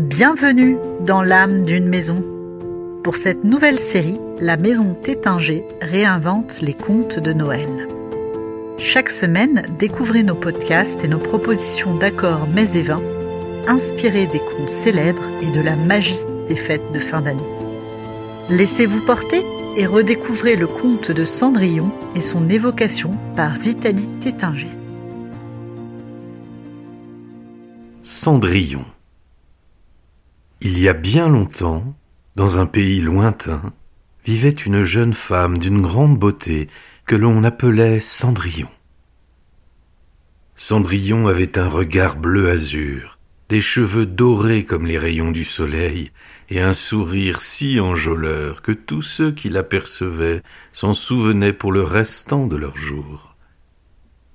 Bienvenue dans l'âme d'une maison. Pour cette nouvelle série, la maison Tétinger réinvente les contes de Noël. Chaque semaine, découvrez nos podcasts et nos propositions d'accords mets et vins, inspirés des contes célèbres et de la magie des fêtes de fin d'année. Laissez-vous porter et redécouvrez le conte de Cendrillon et son évocation par Vitaly Tétinger. Cendrillon il y a bien longtemps, dans un pays lointain, vivait une jeune femme d'une grande beauté que l'on appelait Cendrillon. Cendrillon avait un regard bleu azur, des cheveux dorés comme les rayons du soleil, et un sourire si enjôleur que tous ceux qui l'apercevaient s'en souvenaient pour le restant de leur jour.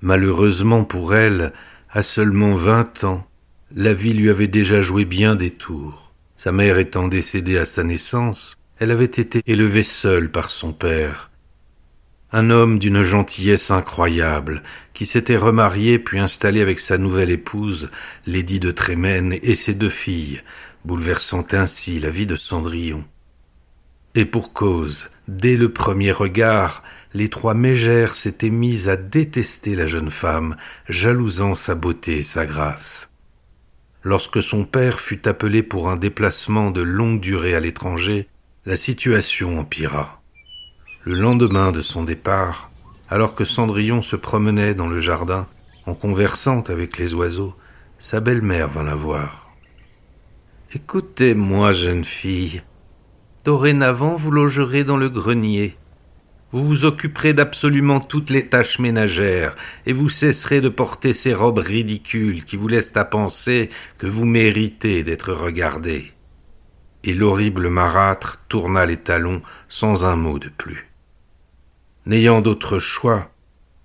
Malheureusement pour elle, à seulement vingt ans, la vie lui avait déjà joué bien des tours. Sa mère étant décédée à sa naissance, elle avait été élevée seule par son père. Un homme d'une gentillesse incroyable, qui s'était remarié puis installé avec sa nouvelle épouse, Lady de Trémène, et ses deux filles, bouleversant ainsi la vie de Cendrillon. Et pour cause, dès le premier regard, les trois mégères s'étaient mises à détester la jeune femme, jalousant sa beauté et sa grâce. Lorsque son père fut appelé pour un déplacement de longue durée à l'étranger, la situation empira. Le lendemain de son départ, alors que Cendrillon se promenait dans le jardin, en conversant avec les oiseaux, sa belle-mère vint la voir. Écoutez-moi, jeune fille. Dorénavant, vous logerez dans le grenier. Vous vous occuperez d'absolument toutes les tâches ménagères, et vous cesserez de porter ces robes ridicules qui vous laissent à penser que vous méritez d'être regardé. Et l'horrible marâtre tourna les talons sans un mot de plus. N'ayant d'autre choix,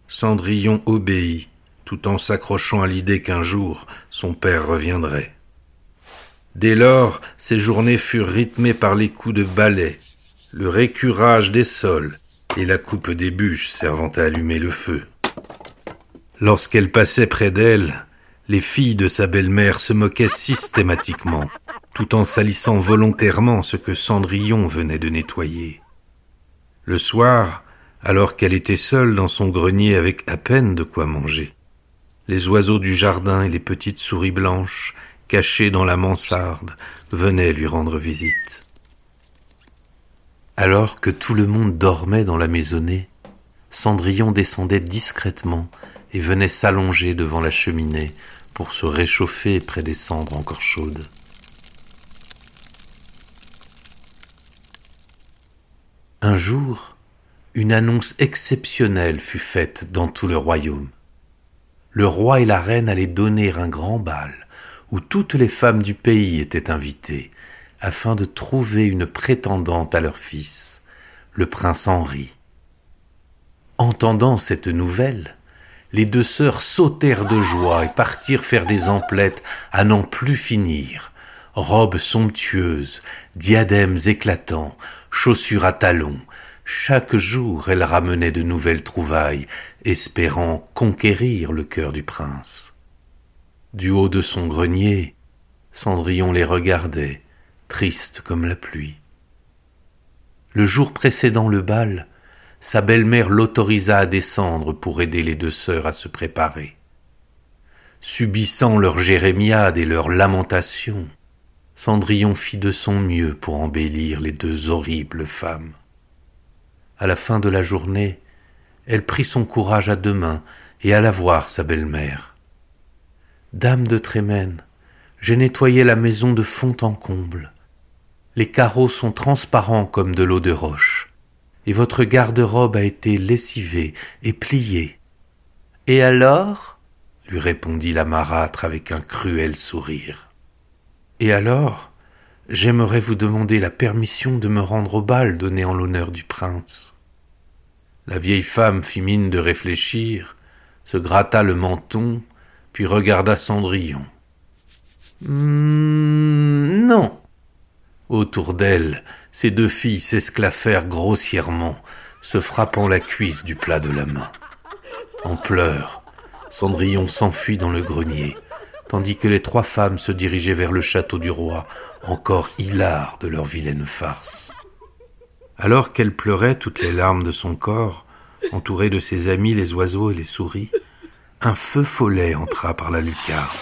Cendrillon obéit, tout en s'accrochant à l'idée qu'un jour son père reviendrait. Dès lors, ses journées furent rythmées par les coups de balai, le récurage des sols, et la coupe des bûches servant à allumer le feu. Lorsqu'elle passait près d'elle, les filles de sa belle-mère se moquaient systématiquement, tout en salissant volontairement ce que Cendrillon venait de nettoyer. Le soir, alors qu'elle était seule dans son grenier avec à peine de quoi manger, les oiseaux du jardin et les petites souris blanches, cachées dans la mansarde, venaient lui rendre visite. Alors que tout le monde dormait dans la maisonnée, Cendrillon descendait discrètement et venait s'allonger devant la cheminée pour se réchauffer près des cendres encore chaudes. Un jour, une annonce exceptionnelle fut faite dans tout le royaume. Le roi et la reine allaient donner un grand bal où toutes les femmes du pays étaient invitées, afin de trouver une prétendante à leur fils, le prince Henri. Entendant cette nouvelle, les deux sœurs sautèrent de joie et partirent faire des emplettes à n'en plus finir, robes somptueuses, diadèmes éclatants, chaussures à talons. Chaque jour elles ramenaient de nouvelles trouvailles, espérant conquérir le cœur du prince. Du haut de son grenier, Cendrillon les regardait, triste comme la pluie. Le jour précédant le bal, sa belle-mère l'autorisa à descendre pour aider les deux sœurs à se préparer. Subissant leurs jérémiades et leurs lamentations, Cendrillon fit de son mieux pour embellir les deux horribles femmes. À la fin de la journée, elle prit son courage à deux mains et alla voir sa belle-mère. Dame de Trémène, j'ai nettoyé la maison de fond en comble. Les carreaux sont transparents comme de l'eau de roche, et votre garde-robe a été lessivée et pliée. Et alors? lui répondit la marâtre avec un cruel sourire. Et alors? j'aimerais vous demander la permission de me rendre au bal donné en l'honneur du prince. La vieille femme fit mine de réfléchir, se gratta le menton, puis regarda Cendrillon. Hum, non, Autour d'elle, ses deux filles s'esclaffèrent grossièrement, se frappant la cuisse du plat de la main. En pleurs, Cendrillon s'enfuit dans le grenier, tandis que les trois femmes se dirigeaient vers le château du roi, encore hilares de leur vilaine farce. Alors qu'elle pleurait toutes les larmes de son corps, entourée de ses amis les oiseaux et les souris, un feu follet entra par la lucarne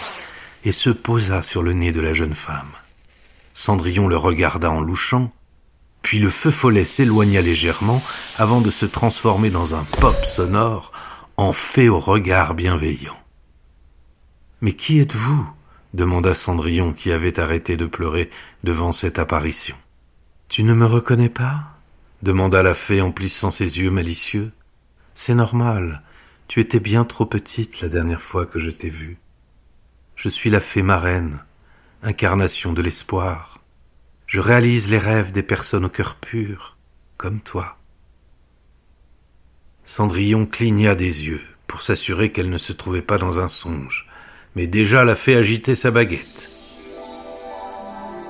et se posa sur le nez de la jeune femme. Cendrillon le regarda en louchant, puis le feu follet s'éloigna légèrement avant de se transformer dans un pop sonore en fée au regard bienveillant. Mais qui êtes-vous? demanda Cendrillon qui avait arrêté de pleurer devant cette apparition. Tu ne me reconnais pas? demanda la fée en plissant ses yeux malicieux. C'est normal, tu étais bien trop petite la dernière fois que je t'ai vue. Je suis la fée marraine, incarnation de l'espoir. Je réalise les rêves des personnes au cœur pur, comme toi. Cendrillon cligna des yeux pour s'assurer qu'elle ne se trouvait pas dans un songe, mais déjà la fée agitait sa baguette.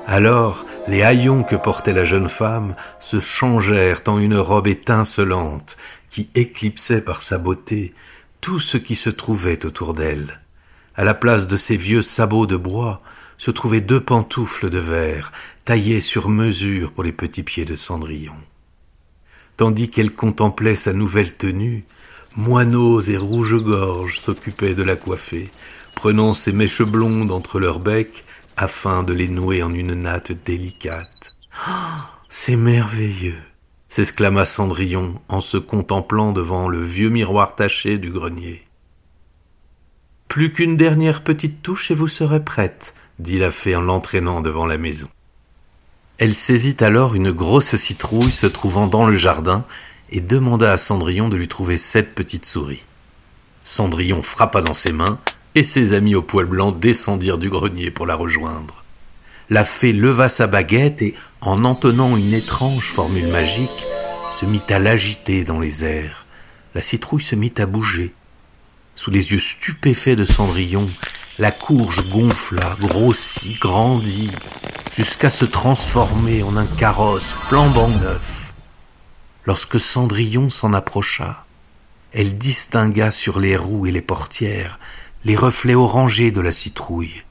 Alors, les haillons que portait la jeune femme se changèrent en une robe étincelante qui éclipsait par sa beauté tout ce qui se trouvait autour d'elle. À la place de ses vieux sabots de bois se trouvaient deux pantoufles de verre, taillées sur mesure pour les petits pieds de Cendrillon. Tandis qu'elle contemplait sa nouvelle tenue, moineaux et rouge-gorge s'occupaient de la coiffer, prenant ses mèches blondes entre leurs becs afin de les nouer en une natte délicate. Ah, c'est merveilleux s'exclama Cendrillon en se contemplant devant le vieux miroir taché du grenier. Plus qu'une dernière petite touche et vous serez prête, dit la fée en l'entraînant devant la maison. Elle saisit alors une grosse citrouille se trouvant dans le jardin et demanda à Cendrillon de lui trouver sept petites souris. Cendrillon frappa dans ses mains et ses amis au poil blanc descendirent du grenier pour la rejoindre la fée leva sa baguette et, en entonnant une étrange formule magique, se mit à l'agiter dans les airs. La citrouille se mit à bouger. Sous les yeux stupéfaits de Cendrillon, la courge gonfla, grossit, grandit, jusqu'à se transformer en un carrosse flambant neuf. Lorsque Cendrillon s'en approcha, elle distingua sur les roues et les portières les reflets orangés de la citrouille.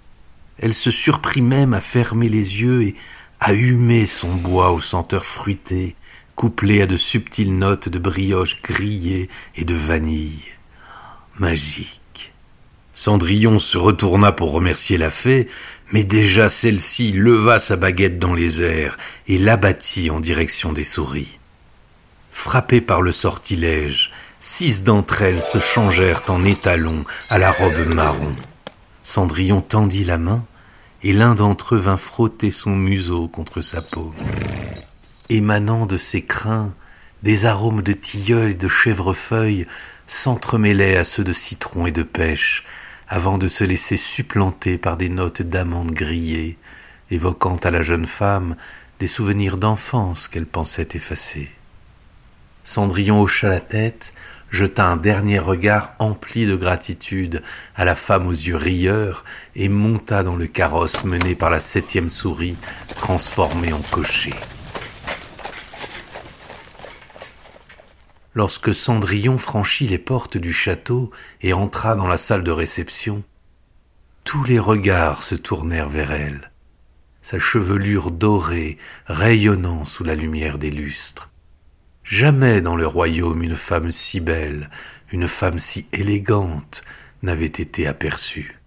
Elle se surprit même à fermer les yeux et à humer son bois aux senteurs fruitées, couplées à de subtiles notes de brioche grillée et de vanille. Magique. Cendrillon se retourna pour remercier la fée, mais déjà celle-ci leva sa baguette dans les airs et l'abattit en direction des souris. Frappées par le sortilège, six d'entre elles se changèrent en étalons à la robe marron. Cendrillon tendit la main, et l'un d'entre eux vint frotter son museau contre sa peau. Émanant de ses crins, des arômes de tilleul et de chèvrefeuille s'entremêlaient à ceux de citron et de pêche, avant de se laisser supplanter par des notes d'amandes grillées, évoquant à la jeune femme des souvenirs d'enfance qu'elle pensait effacer. Cendrillon hocha la tête, jeta un dernier regard empli de gratitude à la femme aux yeux rieurs et monta dans le carrosse mené par la septième souris transformée en cocher. Lorsque Cendrillon franchit les portes du château et entra dans la salle de réception, tous les regards se tournèrent vers elle, sa chevelure dorée rayonnant sous la lumière des lustres. Jamais dans le royaume une femme si belle, une femme si élégante n'avait été aperçue.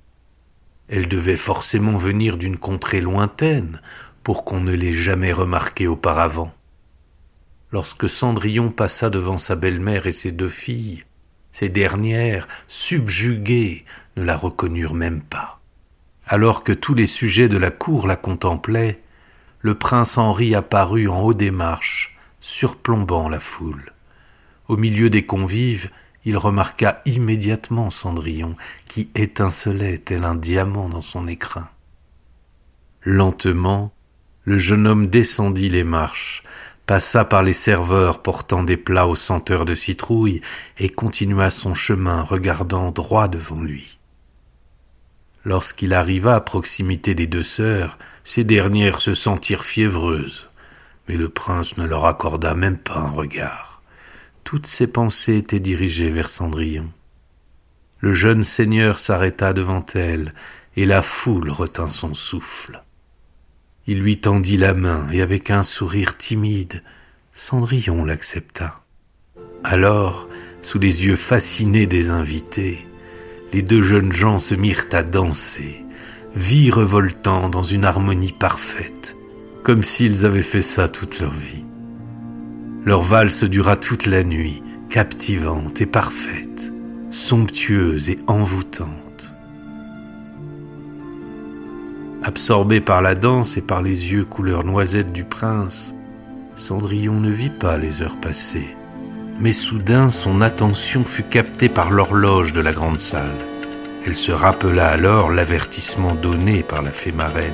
Elle devait forcément venir d'une contrée lointaine pour qu'on ne l'ait jamais remarquée auparavant. Lorsque Cendrillon passa devant sa belle-mère et ses deux filles, ces dernières, subjuguées, ne la reconnurent même pas. Alors que tous les sujets de la cour la contemplaient, le prince Henri apparut en haut des marches, surplombant la foule. Au milieu des convives, il remarqua immédiatement Cendrillon, qui étincelait tel un diamant dans son écrin. Lentement, le jeune homme descendit les marches, passa par les serveurs portant des plats aux senteurs de citrouille et continua son chemin regardant droit devant lui. Lorsqu'il arriva à proximité des deux sœurs, ces dernières se sentirent fiévreuses mais le prince ne leur accorda même pas un regard. Toutes ses pensées étaient dirigées vers Cendrillon. Le jeune seigneur s'arrêta devant elle et la foule retint son souffle. Il lui tendit la main, et avec un sourire timide, Cendrillon l'accepta. Alors, sous les yeux fascinés des invités, les deux jeunes gens se mirent à danser, vie revoltant dans une harmonie parfaite, comme s'ils avaient fait ça toute leur vie. Leur valse dura toute la nuit, captivante et parfaite, somptueuse et envoûtante. Absorbé par la danse et par les yeux couleur noisette du prince, Cendrillon ne vit pas les heures passées. Mais soudain son attention fut captée par l'horloge de la grande salle. Elle se rappela alors l'avertissement donné par la fée marraine.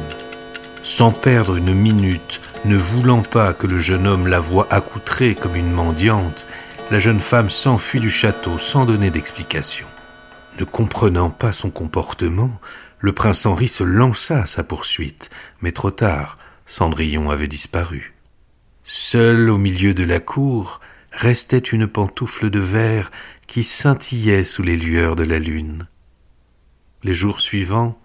Sans perdre une minute, ne voulant pas que le jeune homme la voie accoutrée comme une mendiante, la jeune femme s'enfuit du château sans donner d'explication. Ne comprenant pas son comportement, le prince Henri se lança à sa poursuite, mais trop tard, Cendrillon avait disparu. Seul au milieu de la cour restait une pantoufle de verre qui scintillait sous les lueurs de la lune. Les jours suivants,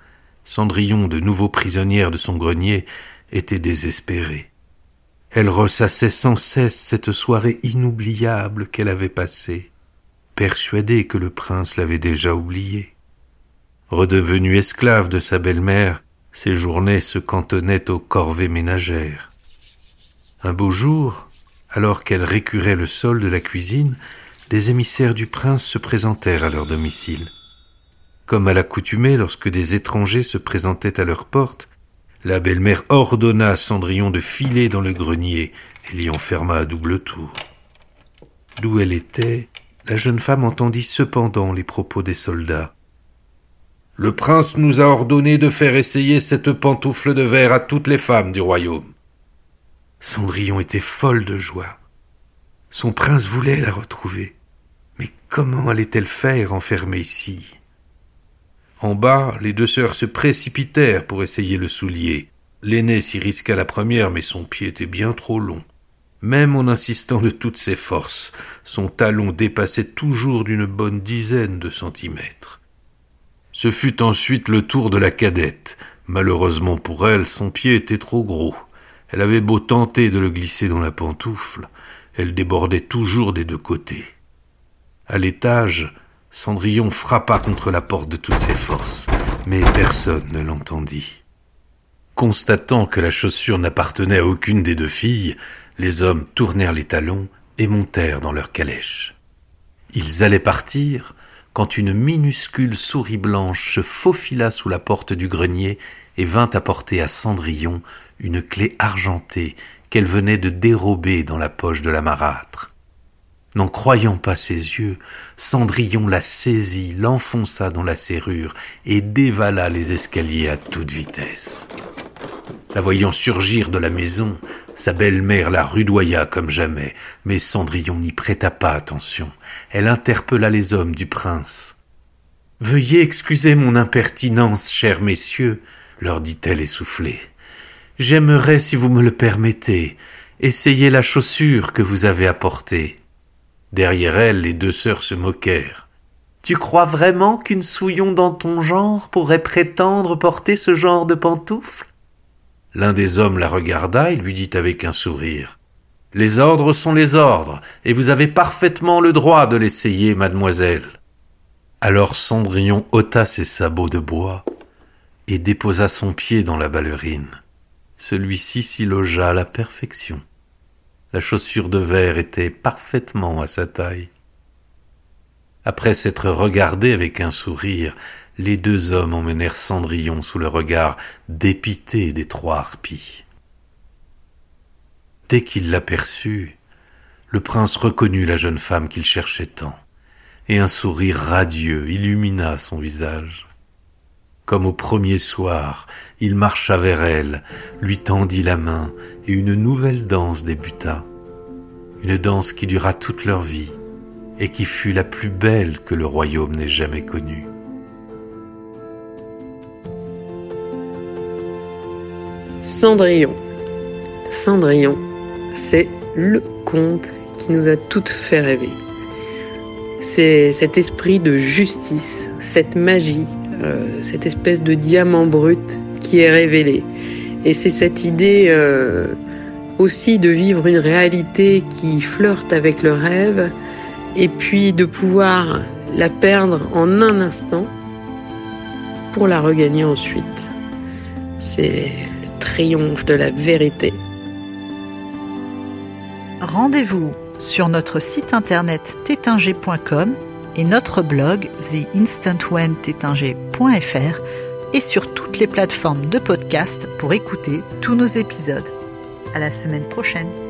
Cendrillon, de nouveau prisonnière de son grenier, était désespérée. Elle ressassait sans cesse cette soirée inoubliable qu'elle avait passée, persuadée que le prince l'avait déjà oubliée. Redevenue esclave de sa belle-mère, ses journées se cantonnaient aux corvées ménagères. Un beau jour, alors qu'elle récurait le sol de la cuisine, des émissaires du prince se présentèrent à leur domicile. Comme à l'accoutumée lorsque des étrangers se présentaient à leur porte, la belle-mère ordonna à Cendrillon de filer dans le grenier et l'y enferma à double tour. D'où elle était, la jeune femme entendit cependant les propos des soldats. Le prince nous a ordonné de faire essayer cette pantoufle de verre à toutes les femmes du royaume. Cendrillon était folle de joie. Son prince voulait la retrouver. Mais comment allait-elle faire enfermée ici? En bas, les deux sœurs se précipitèrent pour essayer le soulier. L'aînée s'y risqua la première, mais son pied était bien trop long. Même en insistant de toutes ses forces, son talon dépassait toujours d'une bonne dizaine de centimètres. Ce fut ensuite le tour de la cadette. Malheureusement pour elle, son pied était trop gros. Elle avait beau tenter de le glisser dans la pantoufle, elle débordait toujours des deux côtés. À l'étage, Cendrillon frappa contre la porte de toutes ses forces, mais personne ne l'entendit. Constatant que la chaussure n'appartenait à aucune des deux filles, les hommes tournèrent les talons et montèrent dans leur calèche. Ils allaient partir quand une minuscule souris blanche se faufila sous la porte du grenier et vint apporter à Cendrillon une clé argentée qu'elle venait de dérober dans la poche de la marâtre. N'en croyant pas ses yeux, Cendrillon la saisit, l'enfonça dans la serrure et dévala les escaliers à toute vitesse. La voyant surgir de la maison, sa belle-mère la rudoya comme jamais, mais Cendrillon n'y prêta pas attention. Elle interpella les hommes du prince. Veuillez excuser mon impertinence, chers messieurs, leur dit-elle essoufflée. J'aimerais, si vous me le permettez, essayer la chaussure que vous avez apportée. Derrière elle, les deux sœurs se moquèrent. Tu crois vraiment qu'une souillon dans ton genre pourrait prétendre porter ce genre de pantoufles? L'un des hommes la regarda et lui dit avec un sourire. Les ordres sont les ordres, et vous avez parfaitement le droit de l'essayer, mademoiselle. Alors Cendrillon ôta ses sabots de bois et déposa son pied dans la ballerine. Celui-ci s'y logea à la perfection. La chaussure de verre était parfaitement à sa taille. Après s'être regardés avec un sourire, les deux hommes emmenèrent Cendrillon sous le regard dépité des trois harpies. Dès qu'il l'aperçut, le prince reconnut la jeune femme qu'il cherchait tant, et un sourire radieux illumina son visage. Comme au premier soir, il marcha vers elle, lui tendit la main, et une nouvelle danse débuta. Une danse qui dura toute leur vie, et qui fut la plus belle que le royaume n'ait jamais connue. Cendrillon. Cendrillon, c'est le conte qui nous a toutes fait rêver. C'est cet esprit de justice, cette magie euh, cette espèce de diamant brut qui est révélé. Et c'est cette idée euh, aussi de vivre une réalité qui flirte avec le rêve et puis de pouvoir la perdre en un instant pour la regagner ensuite. C'est triomphe de la vérité. Rendez-vous sur notre site internet tétinger.com et notre blog theinstantwhentétinger.fr et sur toutes les plateformes de podcast pour écouter tous nos épisodes. À la semaine prochaine.